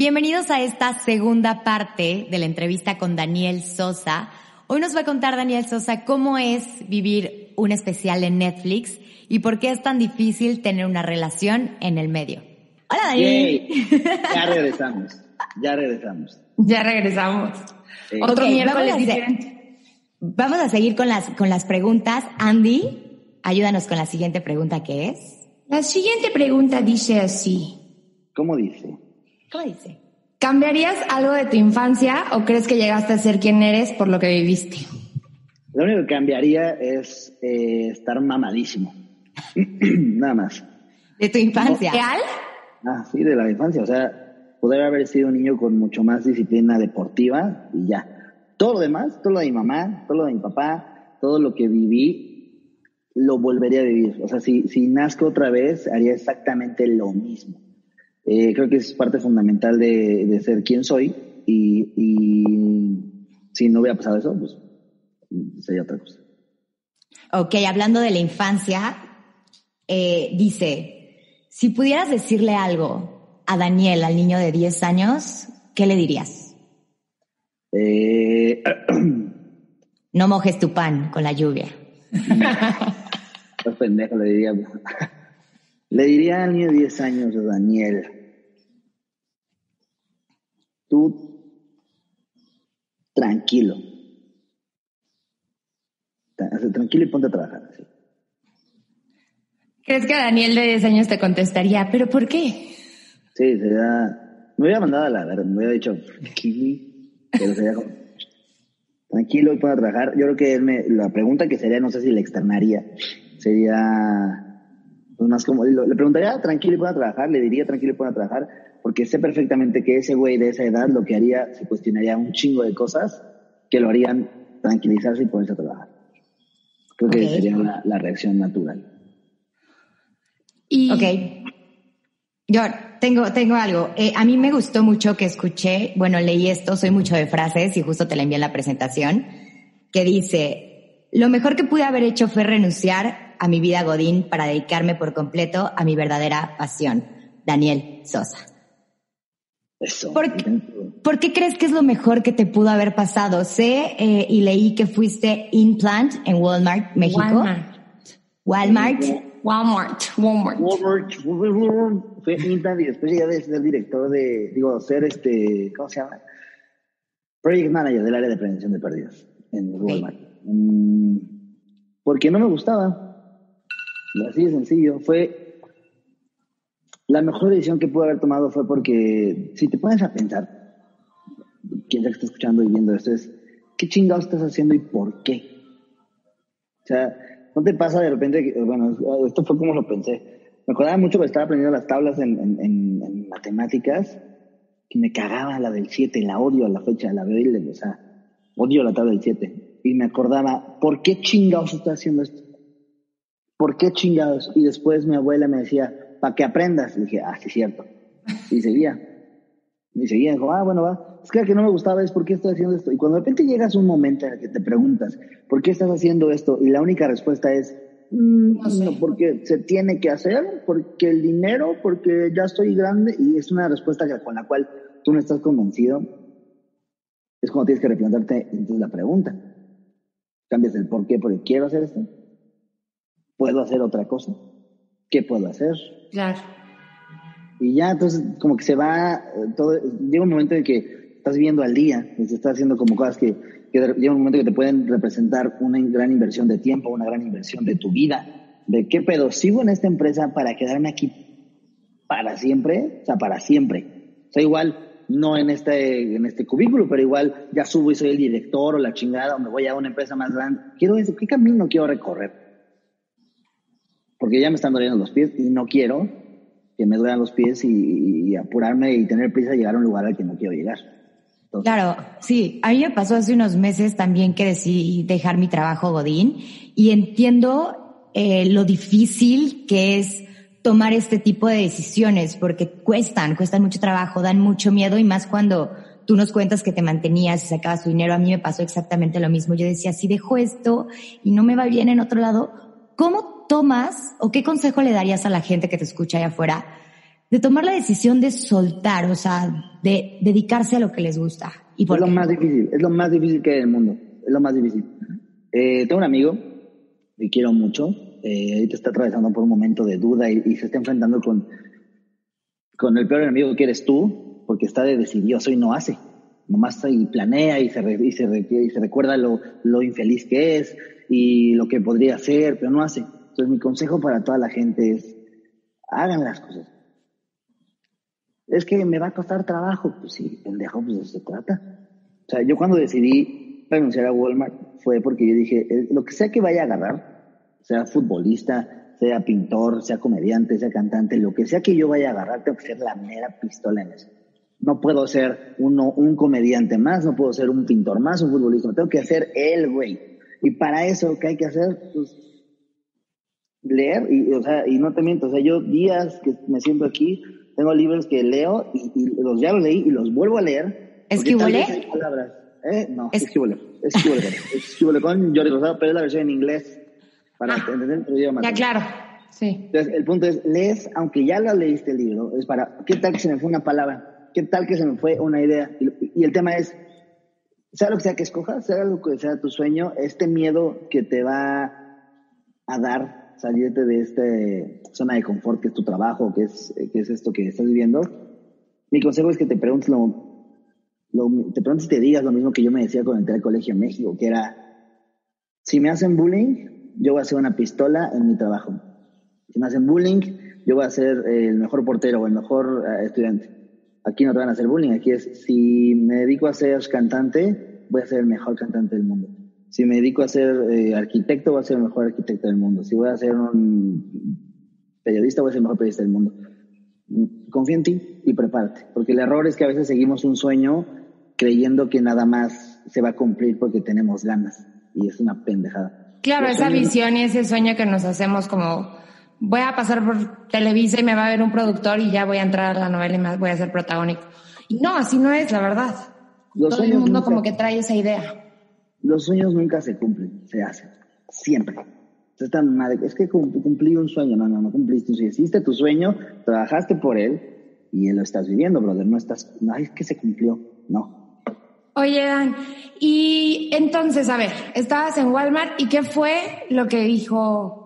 Bienvenidos a esta segunda parte de la entrevista con Daniel Sosa. Hoy nos va a contar Daniel Sosa cómo es vivir un especial en Netflix y por qué es tan difícil tener una relación en el medio. Hola Daniel. Yay. Ya regresamos, ya regresamos. Ya regresamos. Sí. Otro miércoles vamos a diferente. Vamos a seguir con las, con las preguntas. Andy, ayúdanos con la siguiente pregunta que es. La siguiente pregunta dice así. ¿Cómo dice? ¿Cómo dice? ¿Cambiarías algo de tu infancia o crees que llegaste a ser quien eres por lo que viviste? Lo único que cambiaría es eh, estar mamadísimo. Nada más. De tu infancia. ¿Real? Ah, sí, de la infancia. O sea, poder haber sido un niño con mucho más disciplina deportiva y ya. Todo lo demás, todo lo de mi mamá, todo lo de mi papá, todo lo que viví, lo volvería a vivir. O sea, si, si nazco otra vez, haría exactamente lo mismo. Eh, creo que es parte fundamental de, de ser quien soy y, y si no hubiera pasado eso, pues sería otra cosa. Ok, hablando de la infancia, eh, dice, si pudieras decirle algo a Daniel, al niño de 10 años, ¿qué le dirías? Eh, No mojes tu pan con la lluvia. Estás pendejo, le diría. Le diría al niño de 10 años, Daniel. Tú, tranquilo. Tra- Tranquilo y ponte a trabajar. así. ¿Crees que Daniel de 10 años te contestaría, pero por qué? Sí, sería. Me hubiera mandado a la verga, me hubiera dicho, pero sería como. Tranquilo y ponte a trabajar. Yo creo que él me- la pregunta que sería, no sé si le externaría, sería. Pues más como, lo- le preguntaría tranquilo y ponte a trabajar, le diría tranquilo y ponte a trabajar, porque sé perfectamente que ese güey de esa edad lo que haría, se cuestionaría un chingo de cosas que lo harían tranquilizarse y ponerse a trabajar. Creo que sería la, la reacción natural. Y Ok. Yo tengo, tengo algo. Eh, a mí me gustó mucho que escuché, bueno, leí esto, soy mucho de frases y justo te la envié en la presentación, que dice, lo mejor que pude haber hecho fue renunciar a mi vida Godín para dedicarme por completo a mi verdadera pasión. Daniel Sosa. Eso. ¿Por qué, por qué crees que es lo mejor que te pudo haber pasado? Sé eh, y leí que fuiste implant en Walmart, México. Walmart. Walmart. Walmart. Walmart. Walmart, Walmart, fue intern y después llegué a ser director de, digo, ser este, ¿cómo se llama? Project Manager del área de prevención de pérdidas en Walmart. Mm, porque no me gustaba. Así de sencillo. Fue la mejor decisión que pude haber tomado fue porque si te pones a pensar, quien que está escuchando y viendo esto es, ¿qué chingados estás haciendo y por qué? O sea, ¿no te pasa de repente que, bueno, esto fue como lo pensé. Me acordaba mucho que estaba aprendiendo las tablas en, en- en- en matemáticas, que me cagaba la del 7, la odio a la fecha, la veo o sea, odio la tabla del 7. Y me acordaba, ¿por qué chingados estás haciendo esto? ¿Por qué chingados? Y después mi abuela me decía, para que aprendas. Y dije, ah, sí, cierto. Y seguía. Y seguía, dijo, ah, bueno, va. Es que lo que no me gustaba es por qué estoy haciendo esto. Y cuando de repente llegas a un momento en el que te preguntas, ¿por qué estás haciendo esto? Y la única respuesta es, mm, No sé. no, porque se tiene que hacer, porque el dinero, porque ya estoy grande. Y es una respuesta con la cual tú no estás convencido. Es cuando tienes que replantearte entonces la pregunta. Cambias el por qué por el quiero hacer esto. ¿Puedo hacer otra cosa? ¿Qué puedo hacer? Claro. Y ya, entonces, como que se va, eh, todo, llega un momento en que estás viviendo al día, y se está haciendo como cosas que, que llega un momento que te pueden representar una gran inversión de tiempo, una gran inversión de tu vida. ¿De qué pedo? ¿Sigo en esta empresa para quedarme aquí para siempre? O sea, para siempre. O sea, igual, no en este, en este cubículo, pero igual ya subo y soy el director o la chingada, o me voy a una empresa más grande. Quiero eso, ¿qué camino quiero recorrer? Porque ya me están doliendo los pies y no quiero que me duelan los pies y, apurarme y tener prisa de llegar a un lugar al que no quiero llegar. claro, sí, a mí me pasó hace unos meses también que decidí dejar mi trabajo Godín y entiendo eh, lo difícil que es tomar este tipo de decisiones porque cuestan, cuestan mucho trabajo, dan mucho miedo y más cuando tú nos cuentas que te mantenías y sacabas tu dinero. A mí me pasó exactamente lo mismo. Yo decía, si dejo esto y no me va bien en otro lado, ¿cómo tomas o qué consejo le darías a la gente que te escucha allá afuera de tomar la decisión de soltar, o sea, de dedicarse a lo que les gusta? ¿Y es lo más difícil, es lo más difícil que hay en el mundo, es lo más difícil. Eh, tengo un amigo que quiero mucho, eh, ahorita está atravesando por un momento de duda y, se está enfrentando con, con el peor enemigo que eres tú, porque está de decidioso y no hace. Nomás y planea y se, y se, y se recuerda lo, lo, infeliz que es y lo que podría hacer, pero no hace. Entonces mi consejo para toda la gente es, hagan las cosas. Es que me va a costar trabajo. Pues sí, pendejo, pues de eso se trata. O sea, yo cuando decidí renunciar a Walmart fue porque yo dije, lo que sea que vaya a agarrar, sea futbolista, sea pintor, sea comediante, sea cantante, lo que sea que yo vaya a agarrar, tengo que ser la mera pistola en eso. No puedo ser uno, un comediante más, no puedo ser un pintor más, un futbolista, tengo que ser el güey. Y para eso, ¿qué hay que hacer? Pues leer, y, o sea, y no te miento, o sea, yo días que me siento aquí, tengo libros que leo y, los ya los leí y los vuelvo a leer. ¿Esquivole? ¿Eh? No, es... Esquivole. Esquivole con Jordi Rosado, pero es la versión en inglés para ah, entender el idioma. Ya, claro. Sí. Entonces, el punto es, lees, aunque ya lo leíste el libro, es para, ¿qué tal que se me fue una palabra? ¿Qué tal que se me fue una idea? Y, el tema es, sea lo que sea que escojas, sea lo que sea tu sueño, este miedo que te va a dar salirte de esta zona de confort que es tu trabajo, que es, que es esto que estás viviendo, mi consejo es que te preguntes lo, te preguntes y te digas lo mismo que yo me decía cuando entré al colegio en México, que era, si me hacen bullying, yo voy a ser una pistola en mi trabajo. Si me hacen bullying, yo voy a ser el mejor portero o el mejor eh, estudiante. Aquí no te van a hacer bullying, aquí es, si me dedico a ser cantante, voy a ser el mejor cantante del mundo. Si me dedico a ser eh, arquitecto, voy a ser el mejor arquitecto del mundo. Si voy a ser un periodista, voy a ser el mejor periodista del mundo. Confía en ti y prepárate, porque el error es que a veces seguimos un sueño creyendo que nada más se va a cumplir porque tenemos ganas, y es una pendejada. Claro, esa visión y ese sueño que nos hacemos como voy a pasar por Televisa y me va a ver un productor y ya voy a entrar a la novela y me voy a ser protagónico. Y no, así no es, la verdad. Todo el mundo como que trae esa idea. Los sueños nunca se cumplen, se hacen. Siempre. Es que cumplí un sueño. No, no, no cumpliste. Si hiciste tu sueño, trabajaste por él y lo estás viviendo, brother. No estás, no es que se cumplió. No. Oye, Dan, y entonces, a ver, estabas en Walmart y ¿qué fue lo que dijo?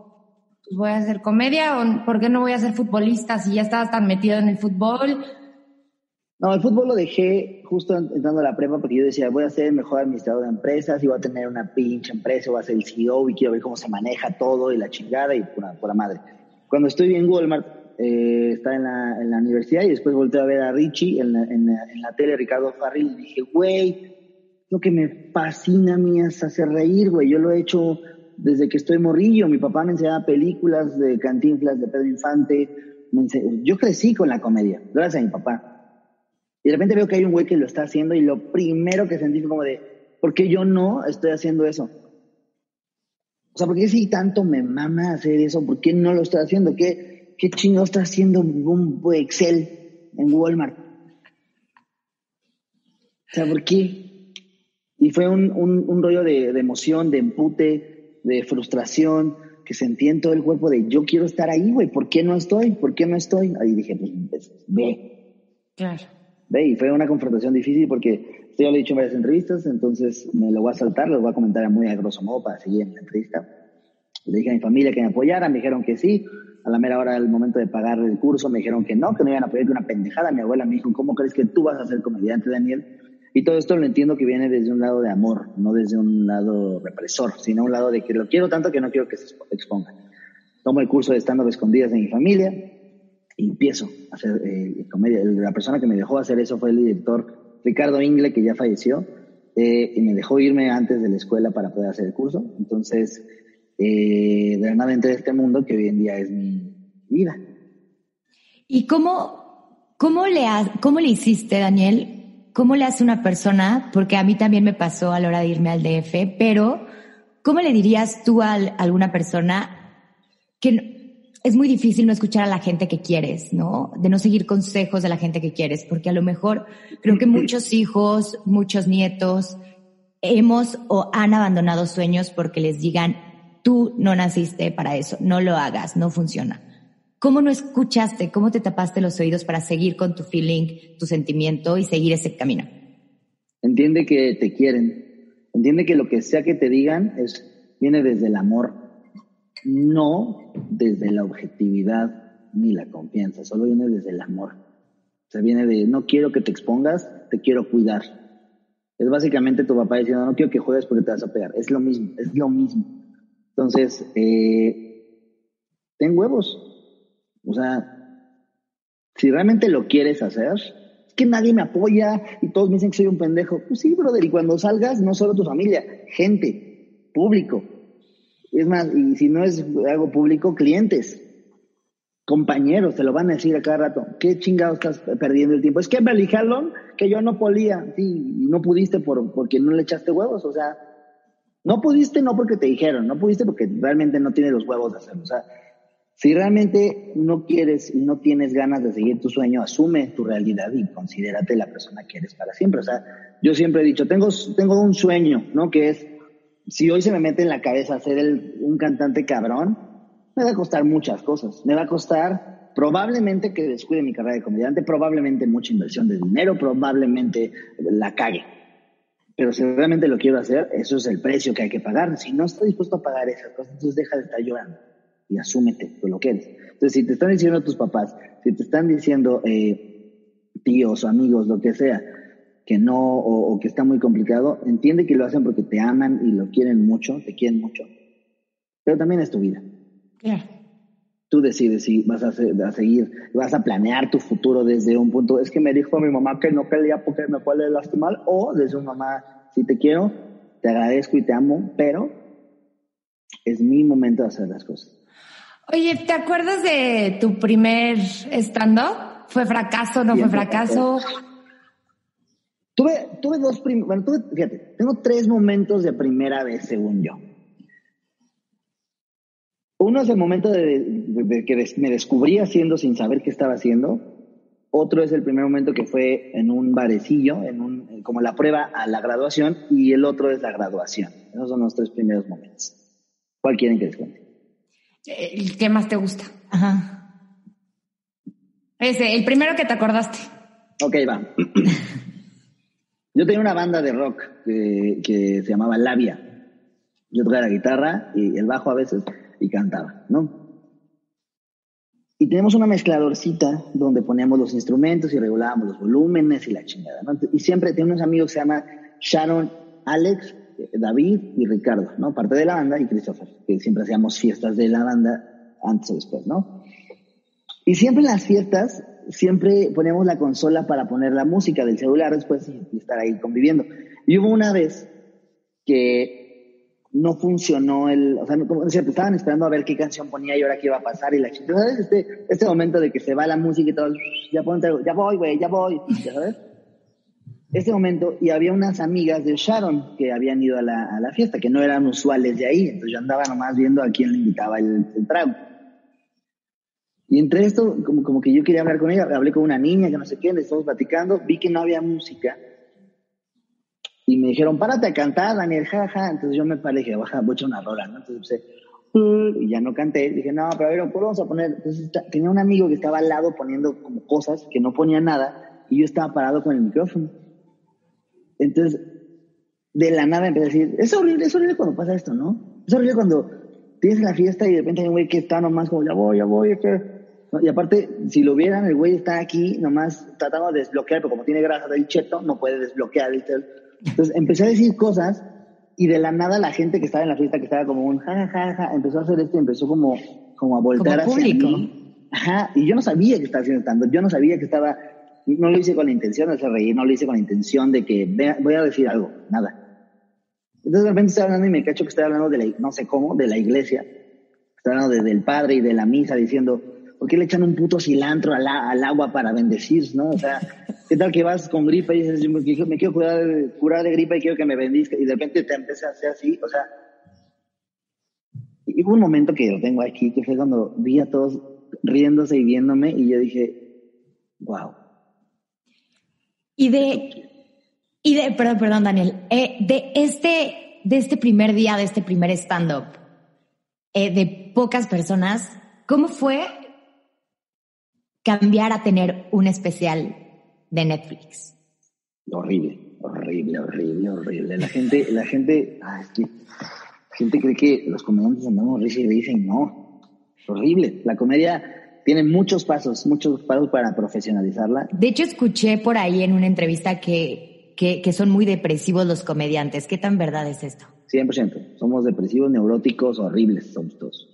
Pues voy a hacer comedia o por qué no voy a ser futbolista si ya estabas tan metido en el fútbol? No, el fútbol lo dejé justo entrando a la prepa porque yo decía, voy a ser el mejor administrador de empresas y voy a tener una pinche empresa, voy a ser el CEO y quiero ver cómo se maneja todo y la chingada y por, la madre. Cuando estoy en Walmart, eh, estaba en la, en la, universidad y después volteé a ver a Richie en la, en en la tele, Ricardo Farril, y dije, güey, lo que me fascina a mí es hacer reír, güey. Yo lo he hecho desde que estoy morrillo. Mi papá me enseñaba películas de cantinflas, de Pedro Infante. Yo crecí con la comedia, gracias a mi papá. Y de repente veo que hay un güey que lo está haciendo y lo primero que sentí fue como de, ¿por qué yo no estoy haciendo eso? O sea, ¿por qué si tanto me mama hacer eso? ¿Por qué no lo estoy haciendo? ¿Qué, qué chingo está haciendo un Excel en Walmart? O sea, ¿por qué? Y fue un, un, rollo de, de, emoción, de empute, de frustración, que sentí en todo el cuerpo de yo quiero estar ahí, güey, ¿por qué no estoy? ¿Por qué no estoy? Ahí dije, pues, pues ve. Claro. Ve, y fue una confrontación difícil porque esto ya lo he dicho en varias entrevistas, entonces me lo voy a saltar, lo voy a comentar muy a grosso modo para seguir en la entrevista. Le dije a mi familia que me apoyara, me dijeron que sí. A la mera hora del momento de pagar el curso me dijeron que no, que no iban a apoyar, que una pendejada. Mi abuela me dijo, ¿cómo crees que tú vas a ser comediante, Daniel? Y todo esto lo entiendo que viene desde un lado de amor, no desde un lado represor, sino un lado de que lo quiero tanto que no quiero que se exponga. Tomo el curso de estando escondidas de mi familia y empiezo a hacer eh, comedia. La persona que me dejó hacer eso fue el director Ricardo Ingle, que ya falleció, eh, y me dejó irme antes de la escuela para poder hacer el curso. Entonces, eh, de nada entré a este mundo que hoy en día es mi vida. ¿Y cómo, cómo, le, cómo le hiciste, Daniel? ¿Cómo le hace una persona? Porque a mí también me pasó a la hora de irme al DF, pero ¿cómo le dirías tú a alguna persona que es muy difícil no escuchar a la gente que quieres, ¿no? De no seguir consejos de la gente que quieres, porque a lo mejor creo que muchos hijos, muchos nietos hemos o han abandonado sueños porque les digan, tú no naciste para eso, no lo hagas, no funciona. ¿Cómo no escuchaste? ¿Cómo te tapaste los oídos para seguir con tu feeling, tu sentimiento y seguir ese camino? Entiende que te quieren. Entiende que lo que sea que te digan es, viene desde el amor, no desde la objetividad ni la confianza, solo viene desde el amor. O sea, viene de, no quiero que te expongas, te quiero cuidar. Es básicamente tu papá diciendo, no quiero que juegues porque te vas a pegar. Es lo mismo, es lo mismo. Entonces, eh, ten huevos, o sea, si realmente lo quieres hacer, es que nadie me apoya y todos me dicen que soy un pendejo. Pues sí, brother, y cuando salgas, no solo tu familia, gente, público. Es más, y si no es algo público, clientes, compañeros, te lo van a decir a cada rato. ¿Qué chingado estás perdiendo el tiempo? Es que me Hallon, que yo no podía, sí, y no pudiste por, porque no le echaste huevos, o sea, no pudiste no porque te dijeron, no pudiste porque realmente no tienes los huevos de hacerlo. O sea, si realmente no quieres y no tienes ganas de seguir tu sueño, asume tu realidad y considérate la persona que eres para siempre. O sea, yo siempre he dicho, tengo, tengo un sueño, ¿no? Que es, si hoy se me mete en la cabeza ser un cantante cabrón, me va a costar muchas cosas. Me va a costar probablemente que descuide mi carrera de comediante, probablemente mucha inversión de dinero, probablemente la cague. Pero si realmente lo quiero hacer, eso es el precio que hay que pagar. Si no estoy dispuesto a pagar esas cosas, entonces deja de estar llorando y asúmete por lo que eres. Entonces, si te están diciendo tus papás, si te están diciendo eh, tíos o amigos, lo que sea, que no o, que está muy complicado, entiende que lo hacen porque te aman y lo quieren mucho, te quieren mucho. Pero también es tu vida. Tú decides si vas a, a, seguir, vas a planear tu futuro desde un punto, es que me dijo mi mamá que no quería porque me puede lastimar, o desde un mamá, si te quiero, te agradezco y te amo, pero es mi momento de hacer las cosas. Oye, ¿te acuerdas de tu primer stand-up? ¿Fue fracaso, o no fue fracaso? Tuve, tuve dos, bueno, tuve, fíjate, tengo tres momentos de primera vez, según yo. Uno es el momento de, que me descubrí haciendo sin saber qué estaba haciendo. Otro es el primer momento que fue en un barecillo, en un, como la prueba a la graduación, y el otro es la graduación. Esos son los tres primeros momentos. ¿Cuál quieren que les cuente? ¿El qué más te gusta? Ajá. Ese, el primero que te acordaste. Ok, va. Yo tenía una banda de rock que, se llamaba Labia. Yo tocaba la guitarra y el bajo a veces y cantaba, ¿no? Y tenemos una mezcladorcita donde poníamos los instrumentos y regulábamos los volúmenes y la chingada, ¿no? Y siempre tengo unos amigos que se llama Sharon, Alex David y Ricardo, ¿no? Parte de la banda y Christopher, que siempre hacíamos fiestas de la banda antes o después, ¿no? Y siempre en las fiestas, siempre poníamos la consola para poner la música del celular después y, estar ahí conviviendo. Y hubo una vez que no funcionó el, o sea, como, estaban esperando a ver qué canción ponía y ahora qué iba a pasar y la chica, ¿sabes? Este, este momento de que se va la música y todo, ya ponte, ya voy, güey, ya voy, ¿ya sabes? este momento y había unas amigas de Sharon que habían ido a la, a la, fiesta, que no eran usuales de ahí, entonces yo andaba nomás viendo a quién le invitaba el, el trago. Y entre esto, como, como que yo quería hablar con ella, hablé con una niña que no sé qué, le estamos platicando, vi que no había música y me dijeron, párate a cantar, Daniel, jaja. Entonces yo me paré y dije, baja, voy a echar una rola, ¿no? Entonces y ya no canté. Dije, no, pero a ver, ¿cuál vamos a poner? Entonces tenía un amigo que estaba al lado poniendo como cosas, que no ponía nada, y yo estaba parado con el micrófono. Entonces, de la nada empecé a decir, es horrible, es horrible cuando pasa esto, ¿no? Es horrible cuando tienes la fiesta y de repente hay un güey que está nomás como, ya voy, ya voy, Y aparte, si lo vieran, el güey está aquí nomás tratando de desbloquear, pero como tiene grasa del cheto, no puede desbloquear. Entonces empecé a decir cosas y de la nada la gente que estaba en la fiesta, que estaba como un ja, ja, ja, empezó a hacer esto y empezó como, como a voltar hacia público. mí. Ajá, y yo no sabía que estaba haciendo tanto, yo no sabía que estaba no lo hice con la intención de hacer reír, no lo hice con la intención de que voy a decir algo, nada. Entonces de repente estoy hablando y me cacho que estoy hablando de la, no sé cómo, de la iglesia. Estoy hablando del padre y de la misa diciendo, ¿Por qué le echan un puto cilantro al, al agua para bendecir, no? O sea, ¿qué tal que vas con gripe y dices, me quiero curar, curar de gripe y quiero que me bendizca y de repente te empieza a hacer así? O sea, y hubo un momento que lo tengo aquí, que fue cuando vi a todos riéndose y viéndome y yo dije, wow. Y de, y de, perdón, perdón, Daniel, eh, de este, de este primer día, de este primer stand-up, eh, de pocas personas, ¿cómo fue cambiar a tener un especial de Netflix? Horrible, horrible, horrible, horrible. La gente, la gente, es que la gente cree que los comediantes andamos risa y dicen no. Horrible. La comedia tiene muchos pasos, muchos pasos para profesionalizarla. De hecho, escuché por ahí en una entrevista que, que, que son muy depresivos los comediantes. ¿Qué tan verdad es esto? 100%. Somos depresivos, neuróticos, horribles, somos todos.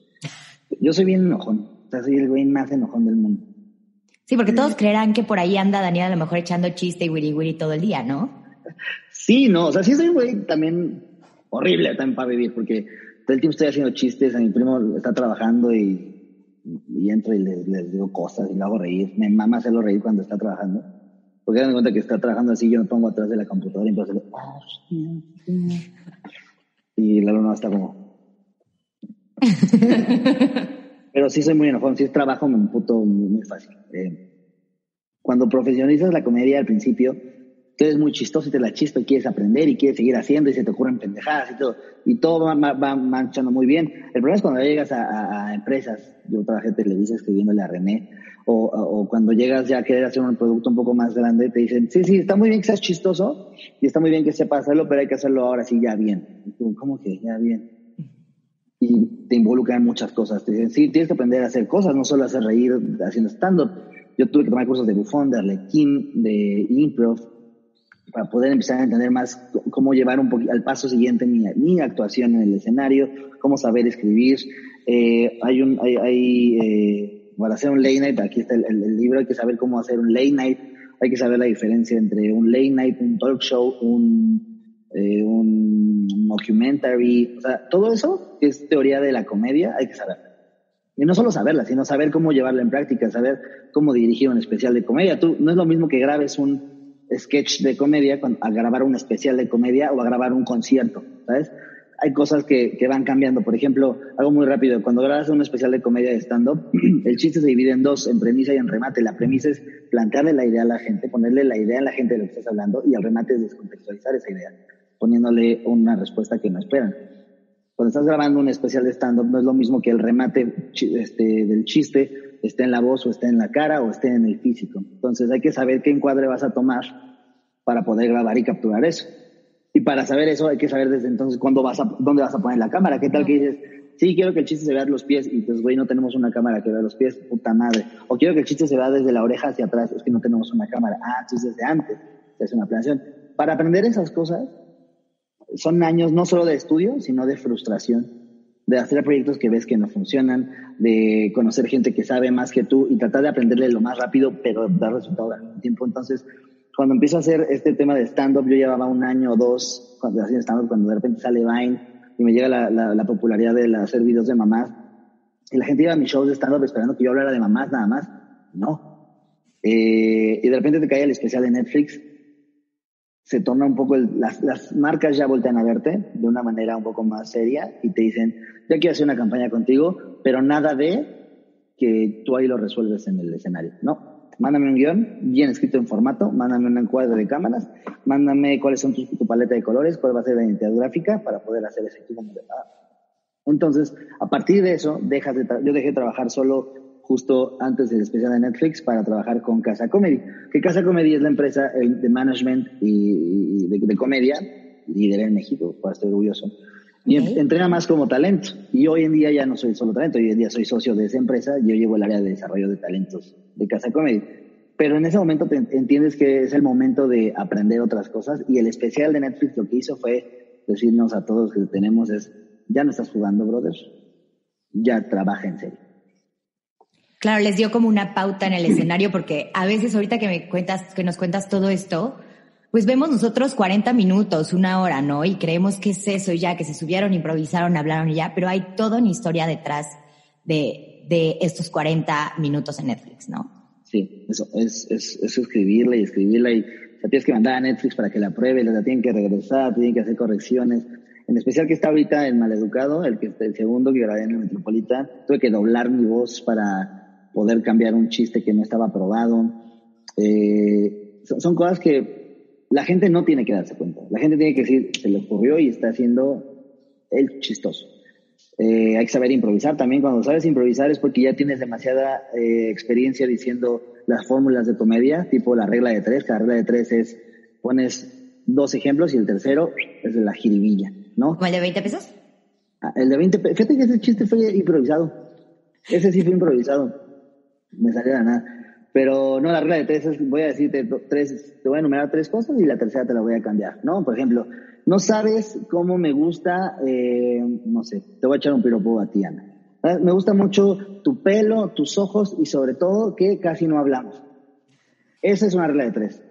Yo soy bien enojón. O sea, soy el güey más enojón del mundo. Sí, porque todos creerán que por ahí anda Daniel a lo mejor echando chiste y wiri wiri todo el día, ¿no? Sí, no, o sea, sí soy un güey también horrible también para vivir, porque todo el tiempo estoy haciendo chistes, a mi primo está trabajando y, y entro y le, digo cosas y lo hago reír. Me mama hacerlo reír cuando está trabajando. Porque dan cuenta que está trabajando así, yo me pongo atrás de la computadora y empiezo a hacerlo. Y la luna está como... Pero sí soy muy enojón. Es trabajo, me emputo muy, fácil. Eh, cuando profesionalizas la comedia al principio, tú eres muy chistoso y te la chisto y quieres aprender y quieres seguir haciendo y se te ocurren pendejadas y todo. Y todo va, va, marchando muy bien. El problema es cuando llegas a, empresas. Yo trabajé Televisa escribiéndole a René. O, o, cuando llegas ya a querer hacer un producto un poco más grande, te dicen, sí, sí, está muy bien que seas chistoso y está muy bien que sepas hacerlo, pero hay que hacerlo ahora sí ya bien. ¿cómo que ya bien? Y te involucran en muchas cosas. Tienes que aprender a hacer cosas, no solo hacer reír haciendo stand-up. Yo tuve que tomar cursos de bufón, de arlequín, de improv, para poder empezar a entender más cómo llevar un poquito al paso siguiente mi, mi, actuación en el escenario, cómo saber escribir. Eh, hay un, hay, hay eh, para hacer un late night, aquí está el, el, libro, hay que saber cómo hacer un late night, hay que saber la diferencia entre un late night, un talk show, un, eh, un documentary, o sea, todo eso que es teoría de la comedia, hay que saberla. Y no solo saberla, sino saber cómo llevarla en práctica, saber cómo dirigir un especial de comedia. Tú, no es lo mismo que grabes un sketch de comedia a grabar un especial de comedia o a grabar un concierto, ¿sabes? Hay cosas que, que van cambiando. Por ejemplo, algo muy rápido, cuando grabas un especial de comedia de stand-up, el chiste se divide en dos, en premisa y en remate. La premisa es plantearle la idea a la gente, ponerle la idea a la gente de lo que estás hablando y el remate es descontextualizar esa idea, poniéndole una respuesta que no esperan cuando estás grabando un especial de stand-up no es lo mismo que el remate este, del chiste esté en la voz o esté en la cara o esté en el físico. Entonces hay que saber qué encuadre vas a tomar para poder grabar y capturar eso. Y para saber eso hay que saber desde entonces cuándo vas a, dónde vas a poner la cámara. ¿Qué tal que dices, sí, quiero que el chiste se vea los pies y pues, güey, no tenemos una cámara que vea los pies, puta madre. O quiero que el chiste se vea desde la oreja hacia atrás, es que no tenemos una cámara. Ah, entonces desde antes hace una planeación. Para aprender esas cosas son años no solo de estudio, sino de frustración, de hacer proyectos que ves que no funcionan, de conocer gente que sabe más que tú y tratar de aprenderle lo más rápido, pero dar resultados al mismo tiempo. Entonces, cuando empiezo a hacer este tema de stand-up, yo llevaba un año o dos cuando hacía stand-up, cuando de repente sale Vine y me llega la, la, popularidad de hacer videos de mamás. Y la gente iba a mis shows de stand-up esperando que yo hablara de mamás nada más. No. Eh, y de repente te cae el especial de Netflix se torna un poco, las, las, marcas ya voltean a verte de una manera un poco más seria y te dicen, ya quiero hacer una campaña contigo, pero nada de que tú ahí lo resuelves en el escenario. No, mándame un guion bien escrito en formato, mándame un encuadre de cámaras, mándame cuáles son tu, tu, paleta de colores, cuál va a ser la identidad gráfica para poder hacer de... Entonces, a partir de eso, dejas de yo dejé de trabajar solo justo antes del especial de Netflix para trabajar con Casa Comedy. Que Casa Comedy es la empresa de management y, de, comedia líder en México, para estar orgulloso. Y entrena más como talento. Y hoy en día ya no soy solo talento, hoy en día soy socio de esa empresa. Yo llevo el área de desarrollo de talentos de Casa Comedy. Pero en ese momento te entiendes que es el momento de aprender otras cosas. Y el especial de Netflix lo que hizo fue decirnos a todos que tenemos es, ya no estás jugando, brother. Ya trabaja en serio. Claro, les dio como una pauta en el escenario porque a veces ahorita que me cuentas, que nos cuentas todo esto, pues vemos nosotros 40 minutos, una hora, ¿no? Y creemos que es eso ya, que se subieron, improvisaron, hablaron y ya, pero hay toda una historia detrás de, de estos 40 minutos en Netflix, ¿no? Sí, eso es, es, es escribirla y escribirla y la tienes que mandar a Netflix para que la pruebe, la tienen que regresar, tienen que hacer correcciones. En especial que está ahorita en Maleducado, el, que, el segundo que grabé en el Metropolitan, tuve que doblar mi voz para poder cambiar un chiste que no estaba aprobado. Eh, son, cosas que la gente no tiene que darse cuenta. La gente tiene que decir, se le ocurrió y está haciendo el chistoso. Eh, hay que saber improvisar también. Cuando sabes improvisar es porque ya tienes demasiada eh, experiencia diciendo las fórmulas de comedia, tipo la regla de tres, la regla de tres es pones dos ejemplos y el tercero es de la jiribilla, ¿no? ¿Como el de 20 pesos? Ah, el de 20 pesos. Fíjate que ese chiste fue improvisado. Ese sí fue improvisado. Me salió de nada. Pero no, la regla de tres es, voy a decirte tres, te voy a enumerar tres cosas y la tercera te la voy a cambiar, ¿no? Por ejemplo, no sabes cómo me gusta, eh, no sé, te voy a echar un piropo a ti, Ana. Ah, me gusta mucho tu pelo, tus ojos y sobre todo que casi no hablamos. Esa es una regla de tres.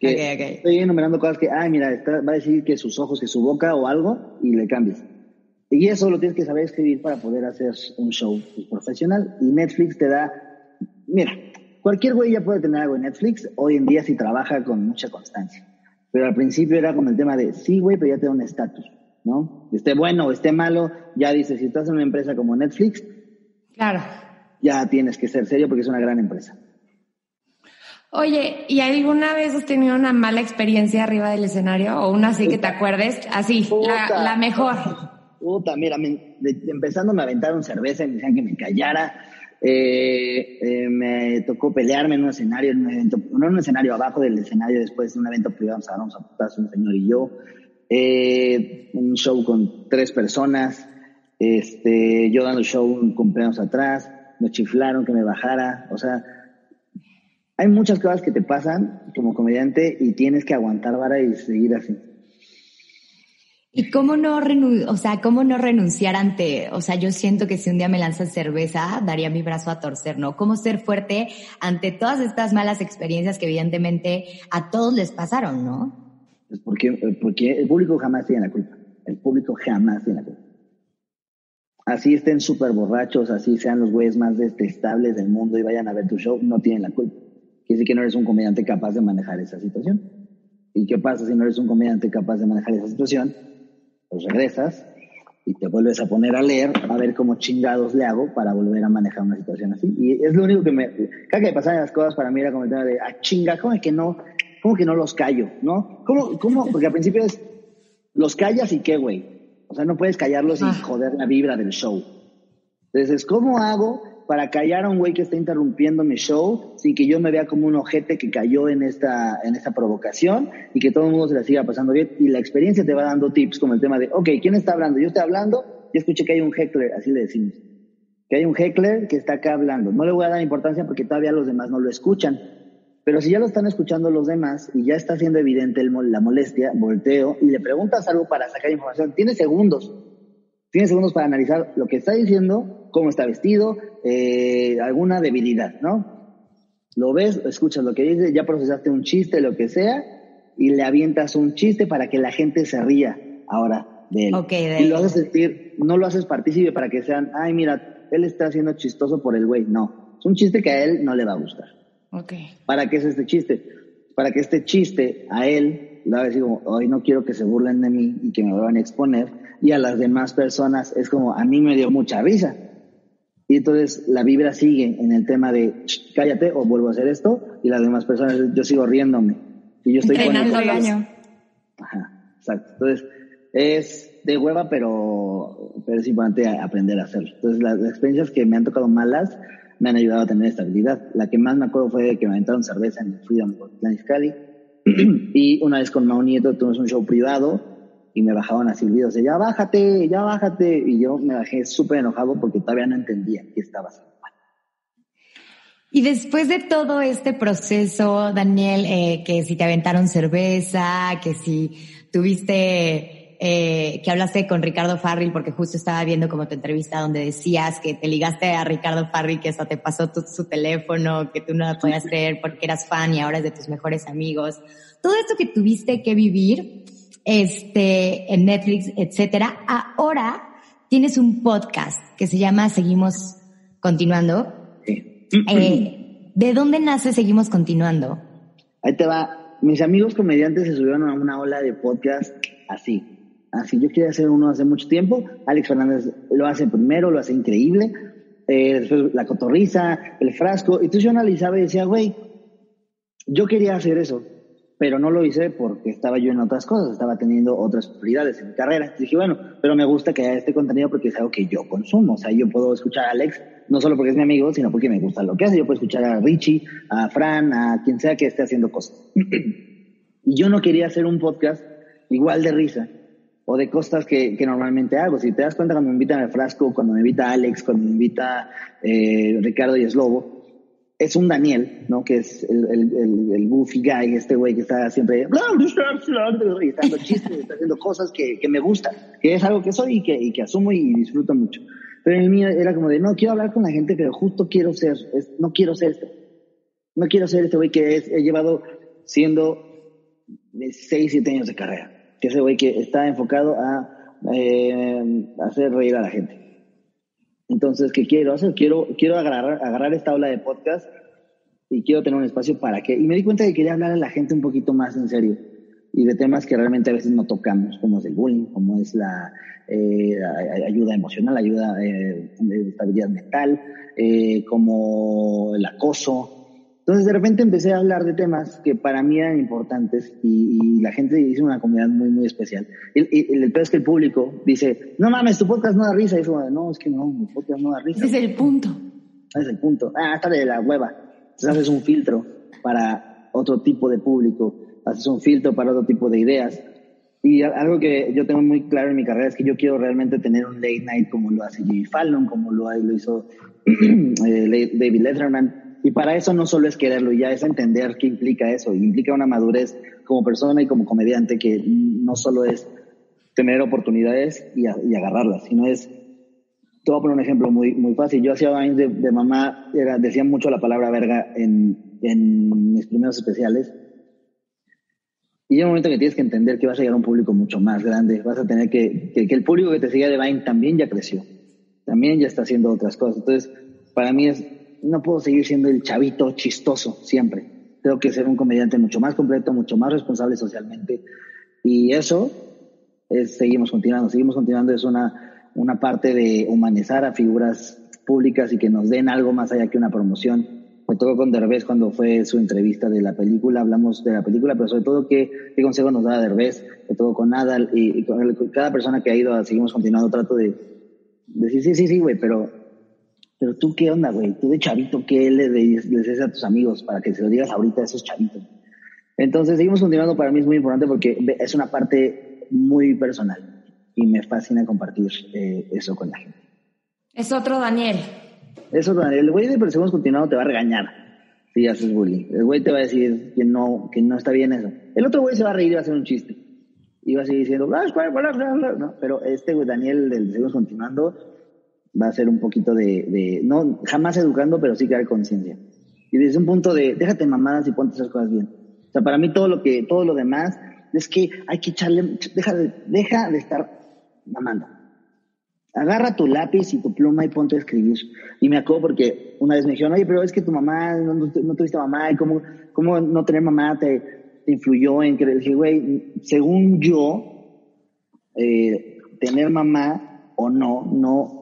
Que Estoy enumerando cosas que, ay, mira, va a decir que sus ojos, que su boca o algo y le cambies. Y eso lo tienes que saber escribir para poder hacer un show profesional. Y Netflix te da, mira, cualquier güey ya puede tener algo en Netflix hoy en día si trabaja con mucha constancia. Pero al principio era como el tema de, sí, güey, pero ya te da un estatus. ¿no? Esté bueno o esté malo, ya dices, si estás en una empresa como Netflix, claro. ya tienes que ser serio porque es una gran empresa. Oye, ¿y alguna vez has tenido una mala experiencia arriba del escenario o una así que te acuerdes? Así, la, mejor. Puta, mira, empezando me aventaron cerveza y me decían que me callara. Eh, eh, me tocó pelearme en un escenario, en un evento, no en un escenario, abajo del escenario, después de un evento privado, vamos a un señor y yo eh, un show con tres personas, este, yo dando show un cumpleaños atrás, me chiflaron que me bajara, o sea, hay muchas cosas que te pasan como comediante y tienes que aguantar vara y seguir así. ¿Y cómo no, o sea, cómo no renunciar ante, o sea, yo siento que si un día me lanzas cerveza, daría mi brazo a torcer, ¿no? ¿Cómo ser fuerte ante todas estas malas experiencias que evidentemente a todos les pasaron, ¿no? Es porque, porque el público jamás tiene la culpa. El público jamás tiene la culpa. Así estén súper borrachos, así sean los güeyes más detestables del mundo y vayan a ver tu show, no tienen la culpa. Quiere decir que no eres un comediante capaz de manejar esa situación. ¿Y qué pasa si no eres un comediante capaz de manejar esa situación? Pues regresas y te vuelves a poner a leer a ver cómo chingados le hago para volver a manejar una situación así. Y es lo único que me... Cada que pasaban las cosas para mí era como el tema de, ah, chinga, ¿cómo es que no? ¿cómo que no los callo? ¿No? ¿Cómo, cómo? Porque al principio es, los callas y qué, güey. O sea, no puedes callarlos y ah. joder la vibra del show. Entonces, ¿cómo hago para callar a un güey que está interrumpiendo mi show sin que yo me vea como un ojete que cayó en esta, en esta provocación y que todo el mundo se la siga pasando bien? Y la experiencia te va dando tips como el tema de, ok, ¿quién está hablando? Yo estoy hablando, yo escuché que hay un heckler, así le decimos. Que hay un heckler que está acá hablando. No le voy a dar importancia porque todavía los demás no lo escuchan pero si ya lo están escuchando los demás y ya está siendo evidente la molestia, volteo y le preguntas algo para sacar información. Tiene segundos. Tiene segundos para analizar lo que está diciendo, cómo está vestido, eh, alguna debilidad, ¿no? Lo ves, escuchas lo que dice, ya procesaste un chiste, lo que sea, y le avientas un chiste para que la gente se ría ahora de él. y lo haces sentir, no lo haces partícipe para que sean, ay, mira, él está haciendo chistoso por el güey. No, es un chiste que a él no le va a gustar. Okay. ¿Para qué es este chiste? Para que este chiste a él le va a decir como, hoy no quiero que se burlen de mí y que me van a exponer. Y a las demás personas es como, a mí me dio mucha risa. Y entonces la vibra sigue en el tema de, cállate o vuelvo a hacer esto. Y las demás personas, yo sigo riéndome. Y yo estoy Entrenando el año. Ajá, exacto. Entonces, es de hueva, pero, pero es importante aprender a hacerlo. Entonces, las experiencias que me han tocado malas, me han ayudado a tener estabilidad. La que más me acuerdo fue que me aventaron cerveza en el Freedom Planet Cali. y una vez con Mau Nieto tuvimos un show privado y me bajaban a silbidos de ya bájate, ya bájate. Y yo me bajé súper enojado porque todavía no entendía qué estaba haciendo. Y después de todo este proceso, Daniel, eh, que si te aventaron cerveza, que si tuviste eh, que hablaste con Ricardo Farril, porque justo estaba viendo como tu entrevista donde decías que te ligaste a Ricardo Farril, que eso te pasó su teléfono, que tú no lo podías creer porque eras fan y ahora es de tus mejores amigos. Todo esto que tuviste que vivir, este, en Netflix, etcétera, ahora tienes un podcast que se llama Seguimos continuando. Sí. Eh, ¿De dónde nace Seguimos Continuando? Ahí te va. Mis amigos comediantes se subieron a una ola de podcast así. Así, yo quería hacer uno hace mucho tiempo. Alex Fernández lo hace primero, lo hace increíble. Eh, después la cotorriza, el frasco. Entonces yo analizaba y decía, güey, yo quería hacer eso pero no lo hice porque estaba yo en otras cosas, estaba teniendo otras prioridades en mi carrera. Dije, bueno, pero me gusta que haya este contenido porque es algo que yo consumo. O sea, yo puedo escuchar a Alex, no solo porque es mi amigo, sino porque me gusta lo que hace. Yo puedo escuchar a Richie, a Fran, a quien sea que esté haciendo cosas. y yo no quería hacer un podcast igual de risa o de cosas que, que, normalmente hago. Si te das cuenta cuando me invitan al frasco, cuando me invita Alex, cuando me invita eh, Ricardo y Slobo, es un Daniel, ¿no? Que es el, el, el, goofy guy, este güey que está siempre y está haciendo chistes, está haciendo cosas que, que, me gustan, que es algo que soy y que, y que asumo y disfruto mucho. Pero el mío era como de, no, quiero hablar con la gente, pero justo quiero ser, no quiero ser este. No quiero ser este güey que he llevado siendo 6, 7 años de carrera. Que ese güey que está enfocado a eh, hacer reír a la gente. Entonces, ¿qué quiero hacer? Quiero, quiero agarrar, agarrar esta ola de podcast y quiero tener un espacio para que... Y me di cuenta que quería hablar a la gente un poquito más en serio y de temas que realmente a veces no tocamos, como es el bullying, como es la, eh, ayuda emocional, ayuda eh, de estabilidad mental, eh, como el acoso, entonces de repente empecé a hablar de temas que para mí eran importantes y, la gente hizo una comunidad muy, muy especial. Y, el peor es que el público dice, no mames, tu podcast no da risa. Y yo, no, es que no, mi podcast no da risa. Ese es el punto. Ese es el punto. Ah, está de la hueva. Entonces haces un filtro para otro tipo de público, haces un filtro para otro tipo de ideas. Y algo que yo tengo muy claro en mi carrera es que yo quiero realmente tener un late night como lo hace Jimmy Fallon, como lo, lo hizo eh, David Letterman y para eso no solo es quererlo, ya es entender qué implica eso. Implica una madurez como persona y como comediante que no solo es tener oportunidades y, agarrarlas, sino es... Te voy a poner un ejemplo muy, muy fácil. Yo hacía años de, de, mamá, era, decía mucho la palabra verga en, en mis primeros especiales. Y llega un momento que tienes que entender que vas a llegar a un público mucho más grande. Vas a tener que, que, que el público que te sigue de Vine también ya creció. También ya está haciendo otras cosas. Entonces, para mí es no puedo seguir siendo el chavito chistoso siempre. Tengo que ser un comediante mucho más completo, mucho más responsable socialmente. Y eso es, seguimos continuando, seguimos continuando. Es una, una parte de humanizar a figuras públicas y que nos den algo más allá que una promoción. Me tocó con Derbez cuando fue su entrevista de la película, hablamos de la película, pero sobre todo qué, qué consejo nos da Derbez, me tocó con Nadal y, con cada persona que ha ido, seguimos continuando, trato de decir, sí, sí, sí, güey, pero pero tú, ¿qué onda, güey? Tú de chavito, ¿qué le dices a tus amigos para que se lo digas ahorita a esos chavitos? Entonces, seguimos continuando. Para mí es muy importante porque es una parte muy personal y me fascina compartir eh, eso con la gente. Es otro Daniel. Es otro Daniel. El güey de pero seguimos continuando te va a regañar si haces bullying. El güey te va a decir que no, que no está bien eso. El otro güey se va a reír y va a hacer un chiste. Y va a seguir diciendo, no, pero este güey, Daniel del Seguimos Continuando, va a ser un poquito de, no jamás educando, pero sí crear conciencia. Y desde un punto de, déjate mamadas y ponte esas cosas bien. O sea, para mí todo lo que, todo lo demás es que hay que echarle, deja de, deja de estar mamando. Agarra tu lápiz y tu pluma y ponte a escribir. Y me acuerdo porque una vez me dijeron, oye, pero es que tu mamá, no, no tuviste mamá, y cómo, cómo no tener mamá te, te influyó en que le dije, güey, según yo, eh, tener mamá o no, no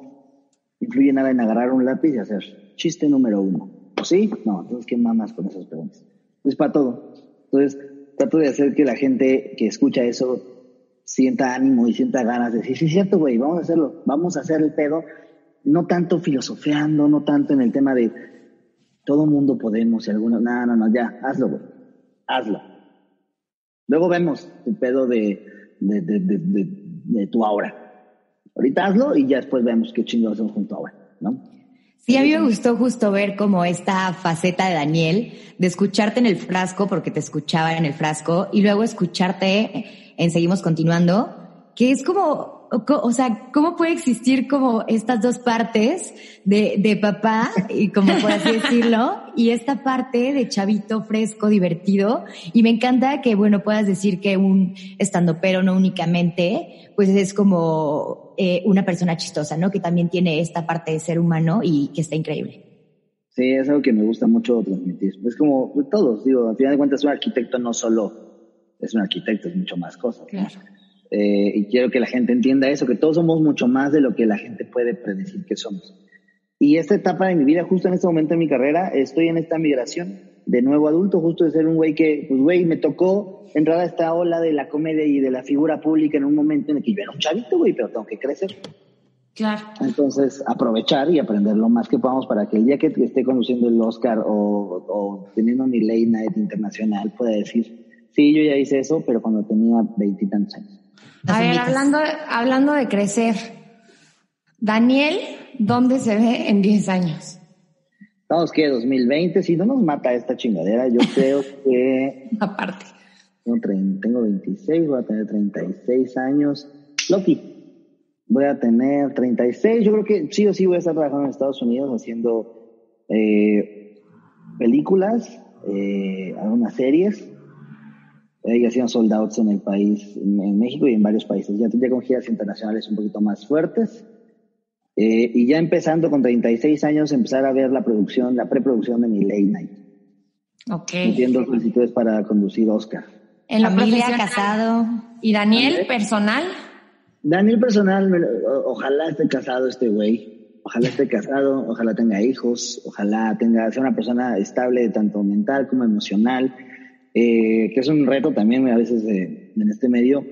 influye nada en agarrar un lápiz y hacer chiste número uno. ¿Sí? No, entonces, ¿qué mamas con esas preguntas? Es para todo. Entonces, trato de hacer que la gente que escucha eso sienta ánimo y sienta ganas de decir, sí, es cierto, güey, vamos a hacerlo, vamos a hacer el pedo, no tanto filosofeando, no tanto en el tema de todo mundo podemos y algunos, no, no, no, ya, hazlo, güey, hazlo. Luego vemos tu pedo de, de, de, de tu aura. Ahorita hazlo y ya después vemos qué chingados hacemos junto ahora, ¿no? Sí, a mí me gustó justo ver como esta faceta de Daniel, de escucharte en el frasco, porque te escuchaba en el frasco, y luego escucharte en Seguimos Continuando, que es como, o sea, ¿cómo puede existir como estas dos partes de, de papá, y como por así decirlo, Y esta parte de chavito fresco, divertido. Y me encanta que, bueno, puedas decir que un estando pero no únicamente, pues es como eh, una persona chistosa, ¿no? Que también tiene esta parte de ser humano y que está increíble. Sí, es algo que me gusta mucho transmitir. Es como pues, todos, digo, al final de cuentas un arquitecto no solo es un arquitecto, es mucho más cosas. Claro. Eh, y quiero que la gente entienda eso, que todos somos mucho más de lo que la gente puede predecir que somos. Y esta etapa de mi vida, justo en este momento de mi carrera, estoy en esta migración de nuevo adulto, justo de ser un güey que, pues güey, me tocó entrar a esta ola de la comedia y de la figura pública en un momento en el que yo era un chavito, güey, pero tengo que crecer. Claro. Entonces, aprovechar y aprender lo más que podamos para que el día que esté conduciendo el Oscar o, o teniendo mi late night internacional pueda decir, sí, yo ya hice eso, pero cuando tenía veintitantos años. A ver, hablando, hablando de crecer, Daniel, ¿dónde se ve en 10 años? Estamos que 2020, si no nos mata esta chingadera, yo creo que... Aparte. Tengo, tengo 26, voy a tener 36 años. Loki, voy a tener 36. Yo creo que sí o sí voy a estar trabajando en Estados Unidos haciendo eh, películas, eh, algunas series. Eh, y haciendo sold outs en el país, en, México y en varios países. Ya, ya con giras internacionales un poquito más fuertes. Eh, y ya empezando con 36 años, empezar a ver la producción, la preproducción de mi late night. Ok. Entiendo solicitudes para conducir Oscar. En la familia casado. ¿Y Daniel, personal? Daniel personal, ojalá esté casado este güey, ojalá esté casado, ojalá tenga hijos, ojalá tenga, sea una persona estable tanto mental como emocional, eh, que es un reto también a veces en este medio,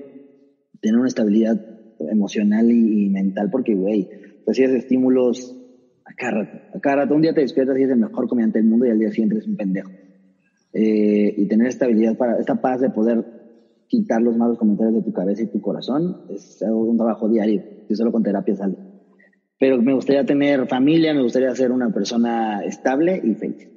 tener una estabilidad emocional y, mental, porque güey, recibes estímulos a cada rato, a cada rato, un día te despiertas y eres el mejor comediante del mundo y al día siguiente eres un pendejo. Eh, y tener estabilidad para, esta paz de poder quitar los malos comentarios de tu cabeza y tu corazón es un trabajo diario, y solo con terapia sale. Pero me gustaría tener familia, me gustaría ser una persona estable y feliz.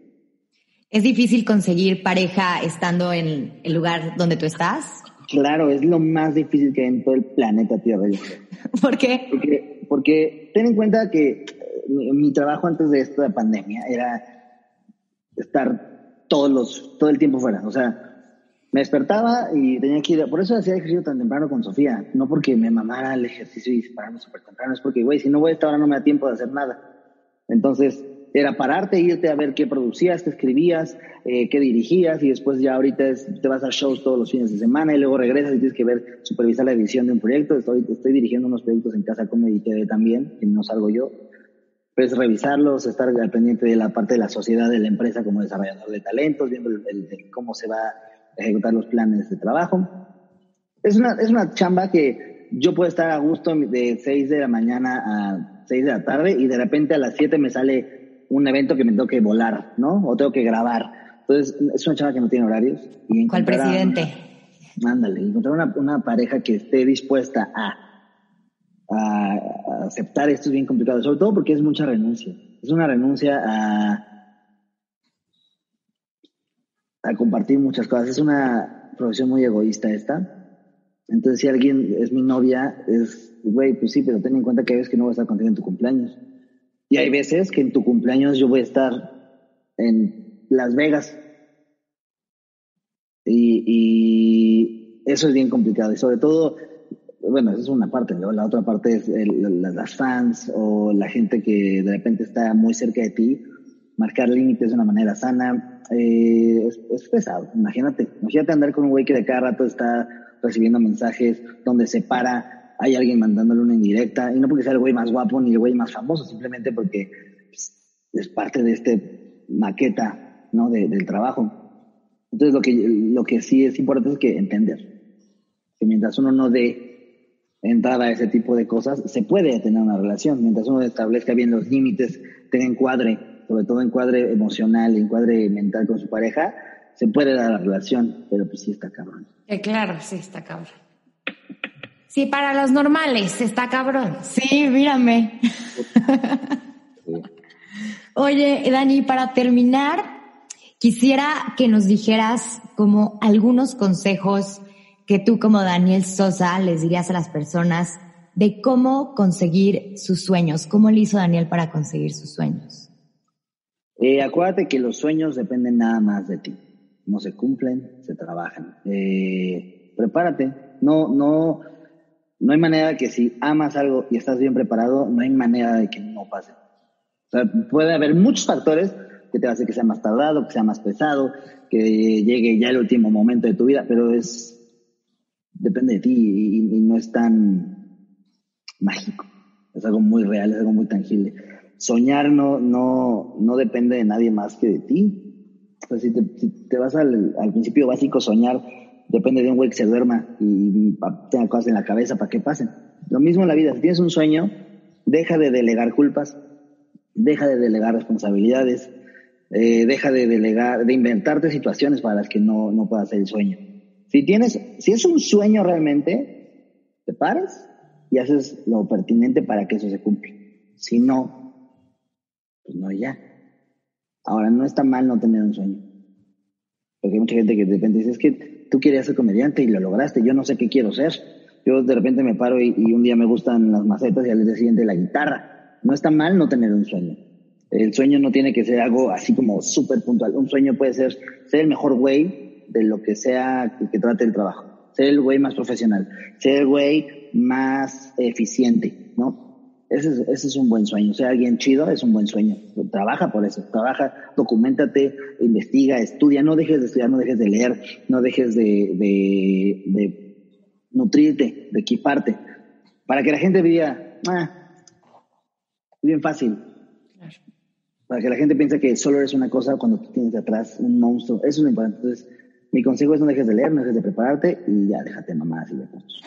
¿Es difícil conseguir pareja estando en el lugar donde tú estás? Claro, es lo más difícil que hay en todo el planeta Tierra. ¿Por qué? Porque, porque ten en cuenta que eh, mi, mi, trabajo antes de esta pandemia era estar todos los, todo el tiempo fuera. O sea, me despertaba y tenía que ir. Por eso hacía ejercicio tan temprano con Sofía. No porque me mamara el ejercicio y dispararme súper temprano. Es porque, güey, si no voy a esta hora no me da tiempo de hacer nada. Entonces, era pararte, irte a ver qué producías, qué escribías, eh, qué dirigías. Y después ya ahorita te vas a shows todos los fines de semana y luego regresas y tienes que ver, supervisar la edición de un proyecto. Estoy, estoy dirigiendo unos proyectos en Casa Comedy TV también, que no salgo yo. Pues revisarlos, estar al pendiente de la parte de la sociedad de la empresa como desarrollador de talentos, viendo el, cómo se va ejecutar los planes de trabajo. Es una, es una chamba que yo puedo estar a gusto de 6 de la mañana a 6 de la tarde y de repente a las 7 me sale un evento que me tengo que volar, ¿no? O tengo que grabar. Entonces, es una chamba que no tiene horarios. Y ¿Cuál presidente? ándale, encontrar una, una, pareja que esté dispuesta a, a, a, aceptar esto es bien complicado, sobre todo porque es mucha renuncia. Es una renuncia a, a compartir muchas cosas. Es una profesión muy egoísta esta. Entonces, si alguien es mi novia, es, güey, pues sí, pero ten en cuenta que hay veces que no voy a estar contigo en tu cumpleaños. Y hay veces que en tu cumpleaños yo voy a estar en Las Vegas. Y, eso es bien complicado. Y sobre todo, bueno, esa es una parte. La otra parte es el, las fans o la gente que de repente está muy cerca de ti. Marcar límites de una manera sana, eh, es, pesado. Imagínate, imagínate andar con un güey que de cada rato está recibiendo mensajes donde se para, hay alguien mandándole una indirecta, y no porque sea el güey más guapo ni el güey más famoso, simplemente porque pues, es parte de este maqueta, ¿no? del trabajo. Entonces lo que, lo que sí es importante es que entender que mientras uno no dé entrada a ese tipo de cosas, se puede tener una relación. Mientras uno establezca bien los límites, tenga encuadre sobre todo en cuadre emocional, en cuadre mental con su pareja, se puede dar la relación, pero pues sí está cabrón. Eh, claro, sí está cabrón. Sí, para los normales está cabrón. Sí, mírame. Oye, Dani, para terminar, quisiera que nos dijeras como algunos consejos que tú como Daniel Sosa les dirías a las personas de cómo conseguir sus sueños. ¿Cómo le hizo Daniel para conseguir sus sueños? Eh, acuérdate que los sueños dependen nada más de ti. No se cumplen, se trabajan. Eh, prepárate. No, no, no hay manera que si amas algo y estás bien preparado, no hay manera de que no pase. O sea, puede haber muchos factores que te hacer que sea más tardado, que sea más pesado, que llegue ya el último momento de tu vida, pero es depende de ti y, no es tan mágico. Es algo muy real, es algo muy tangible. Soñar no, no, no depende de nadie más que de ti. si, te, vas al, al, principio básico, soñar depende de un güey que se duerma y tenga cosas en la cabeza para que pasen. Lo mismo en la vida, si tienes un sueño, deja de delegar culpas, deja de delegar responsabilidades, eh, deja de delegar, de inventarte situaciones para las que no, no puedas hacer el sueño. Si tienes, si es un sueño realmente, te paras y haces lo pertinente para que eso se cumpla. Si no, pues no ya. Ahora, no está mal no tener un sueño. Porque hay mucha gente que de repente dice, es que tú querías ser comediante y lo lograste, yo no sé qué quiero ser. Yo de repente me paro y, un día me gustan las macetas y al día siguiente la guitarra. No está mal no tener un sueño. El sueño no tiene que ser algo así como súper puntual. Un sueño puede ser ser el mejor güey de lo que sea que, trate el trabajo. Ser el güey más profesional. Ser el güey más eficiente, ¿no? Ese es, ese es un buen sueño. Ser alguien chido es un buen sueño. Trabaja por eso. Trabaja, documentate, investiga, estudia. No dejes de estudiar, no dejes de leer, no dejes de, de, de nutrirte, de equiparte. Para que la gente diga, ah, bien fácil para que la gente piense que solo eres una cosa cuando tú tienes atrás un monstruo. Eso es lo importante. Entonces, mi consejo es no dejes de leer, no dejes de prepararte y ya déjate mamá así de puntos.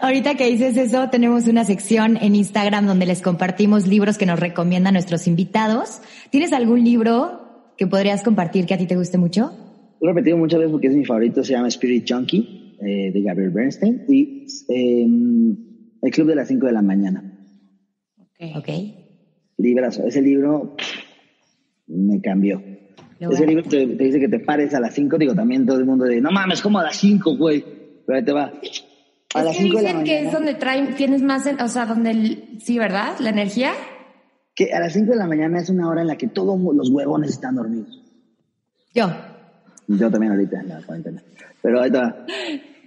Ahorita que dices eso, tenemos una sección en Instagram donde les compartimos libros que nos recomiendan nuestros invitados. ¿Tienes algún libro que podrías compartir que a ti te guste mucho? Lo he repetido muchas veces porque es mi favorito, se llama Spirit Junkie eh, de Gabriel Bernstein y em, El Club de las 5 de la mañana. Ok. okay. Librazo. Ese libro me cambió. Ese libro te, dice que te pares a las 5, digo, también todo el mundo de, no mames, como a las 5, güey. Pero ahí te va. A las 5 de la que es donde traen, tienes más, o sea, donde, el, sí, ¿verdad? La energía. Que a las 5 de la mañana es una hora en la que todos los huevones están dormidos. Yo. Yo también ahorita, en la cuarentena. Pero va.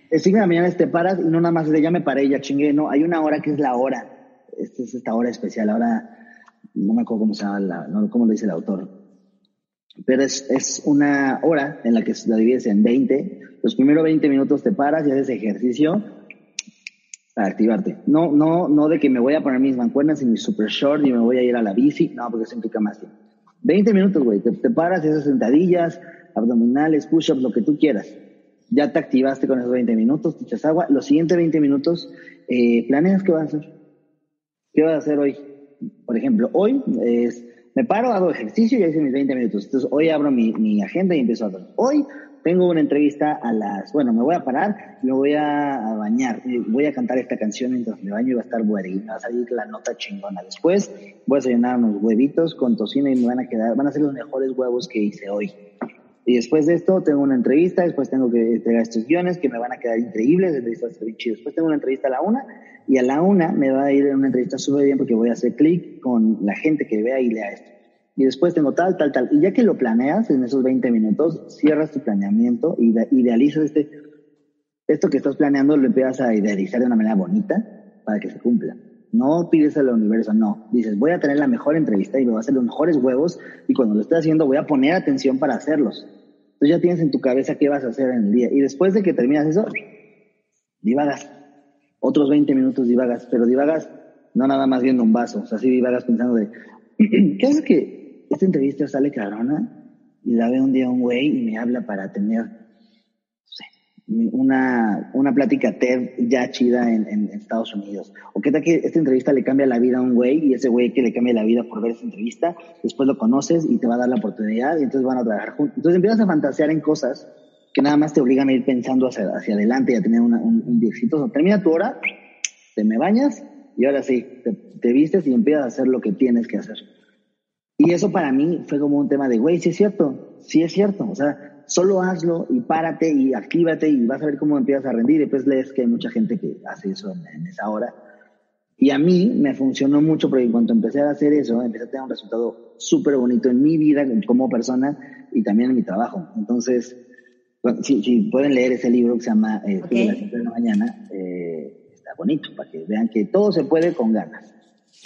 El 5 de la mañana te paras y no nada más de ya me paré, ya chingué. No, hay una hora que es la hora. Esta es esta hora especial. Ahora no me acuerdo cómo se llama, la, no, cómo lo dice el autor, pero es, es, una hora en la que la divides en 20. Los primeros 20 minutos te paras y haces ejercicio para activarte. No, no, no de que me voy a poner mis mancuernas y mi super short y me voy a ir a la bici. No, porque eso implica más tiempo. 20 minutos, güey. Te, te, paras haces sentadillas, abdominales, push-ups, lo que tú quieras. Ya te activaste con esos 20 minutos, te agua. Los siguientes 20 minutos, eh, planeas qué vas a hacer. ¿Qué vas a hacer hoy? por ejemplo, hoy es, me paro, hago ejercicio y hice mis 20 minutos. Entonces, hoy abro mi, mi agenda y empiezo a hacer. Hoy tengo una entrevista a las, bueno, me voy a parar, me voy a, bañar, voy a cantar esta canción mientras me baño y va a estar buena y va a salir la nota chingona. Después voy a desayunar unos huevitos con tocino y me van a quedar, van a ser los mejores huevos que hice hoy. Y después de esto tengo una entrevista, después tengo que entregar estos guiones que me van a quedar increíbles, entrevistas Después tengo una entrevista a la una y a la una me va a ir una entrevista súper bien porque voy a hacer clic con la gente que vea y lea esto. Y después tengo tal, tal, tal. Y ya que lo planeas en esos 20 minutos, cierras tu planeamiento y idealizas este, esto que estás planeando, lo empiezas a idealizar de una manera bonita para que se cumpla. No pides al universo, no. Dices, voy a tener la mejor entrevista y me voy a hacer los mejores huevos y cuando lo esté haciendo voy a poner atención para hacerlos. Entonces ya tienes en tu cabeza qué vas a hacer en el día. Y después de que terminas eso, divagas otros 20 minutos divagas, pero divagas no nada más viendo un vaso, o sea, sí divagas pensando de, ¿qué hace que esta entrevista sale carona y la ve un día un güey y me habla para tener, una, una plática TED ya chida en, Estados Unidos? ¿O qué tal que esta entrevista le cambia la vida a un güey y ese güey que le cambia la vida por ver esa entrevista, después lo conoces y te va a dar la oportunidad y entonces van a trabajar juntos? Entonces empiezas a fantasear en cosas que nada más te obligan a ir pensando hacia, hacia adelante y a tener un, un, día exitoso. Termina tu hora, te me bañas y ahora sí, te, vistes y empiezas a hacer lo que tienes que hacer. Y eso para mí fue como un tema de, güey, sí es cierto, sí es cierto. O sea, solo hazlo y párate y actívate y vas a ver cómo empiezas a rendir. Y después lees que hay mucha gente que hace eso en, esa hora. Y a mí me funcionó mucho porque cuando empecé a hacer eso, empecé a tener un resultado súper bonito en mi vida como persona y también en mi trabajo. Entonces, si, pueden leer ese libro que se llama eh, de la mañana, eh, está bonito para que vean que todo se puede con ganas.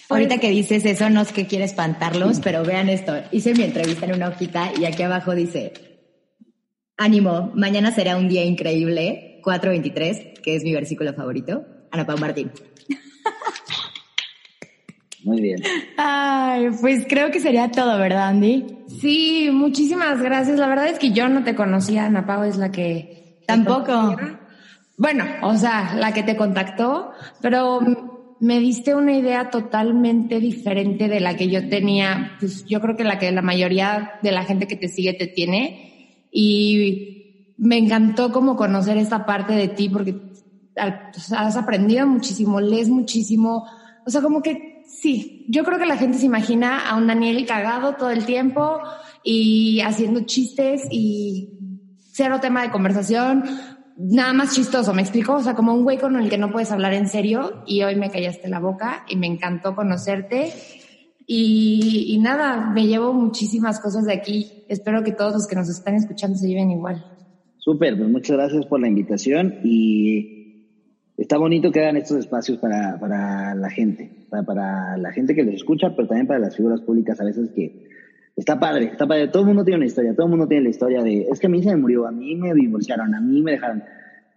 Ahorita que dices eso, no es que quiera espantarlos, pero vean esto. Hice mi entrevista en una hojita y aquí abajo dice, ánimo, mañana será un día increíble, 4.23, que es mi versículo favorito. Ana Pau Martín. Muy bien. Ay, pues creo que sería todo, ¿verdad, Andy? Sí, muchísimas gracias. La verdad es que yo no te conocía, Ana Pau es la que... Tampoco. Bueno, o sea, la que te contactó, pero me diste una idea totalmente diferente de la que yo tenía, pues yo creo que la que la mayoría de la gente que te sigue te tiene. Y me encantó como conocer esta parte de ti porque has aprendido muchísimo, lees muchísimo. O sea, como que sí, yo creo que la gente se imagina a un Daniel cagado todo el tiempo y haciendo chistes y cero tema de conversación, nada más chistoso, ¿me explico? O sea, como un güey con el que no puedes hablar en serio y hoy me callaste la boca y me encantó conocerte. Y, nada, me llevo muchísimas cosas de aquí. Espero que todos los que nos están escuchando se lleven igual. Súper, pues muchas gracias por la invitación y está bonito que hagan estos espacios para, para la gente, para, para la gente que los escucha, pero también para las figuras públicas a veces que Está padre, está padre. Todo el mundo tiene una historia, todo el mundo tiene la historia de, es que a mí se me murió, a mí me divorciaron, a mí me dejaron.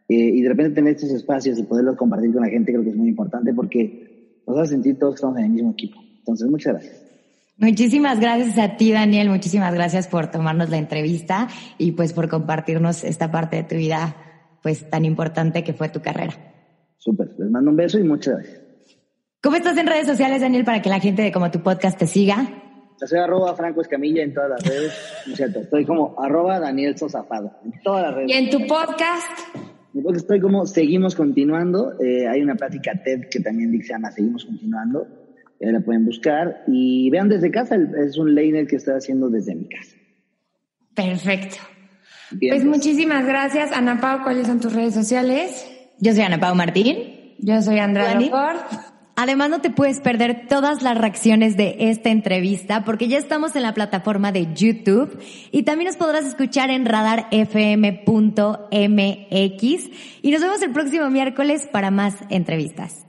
Eh, y de repente tener estos espacios y poderlos compartir con la gente creo que es muy importante porque nos hace sentir todos que estamos en el mismo equipo. Entonces, muchas gracias. Muchísimas gracias a ti, Daniel. Muchísimas gracias por tomarnos la entrevista y pues por compartirnos esta parte de tu vida pues tan importante que fue tu carrera. Súper. Les mando un beso y muchas gracias. ¿Cómo estás en redes sociales, Daniel, para que la gente de como tu podcast te siga? Soy arroba Franco Escamilla en todas las redes. cierto, estoy como arroba Daniel Sosafado en todas las redes. ¿Y en tu podcast? estoy como Seguimos Continuando. Eh, hay una plática TED que también se llama Seguimos Continuando. Ya la pueden buscar. Y vean desde casa, es un laner que estoy haciendo desde mi casa. Perfecto. pues, muchísimas gracias, Ana Pau. ¿Cuáles son tus redes sociales? Yo soy Ana Pau Martín. Yo soy Andrea Además, no te puedes perder todas las reacciones de esta entrevista porque ya estamos en la plataforma de YouTube y también nos podrás escuchar en radarfm.mx y nos vemos el próximo miércoles para más entrevistas.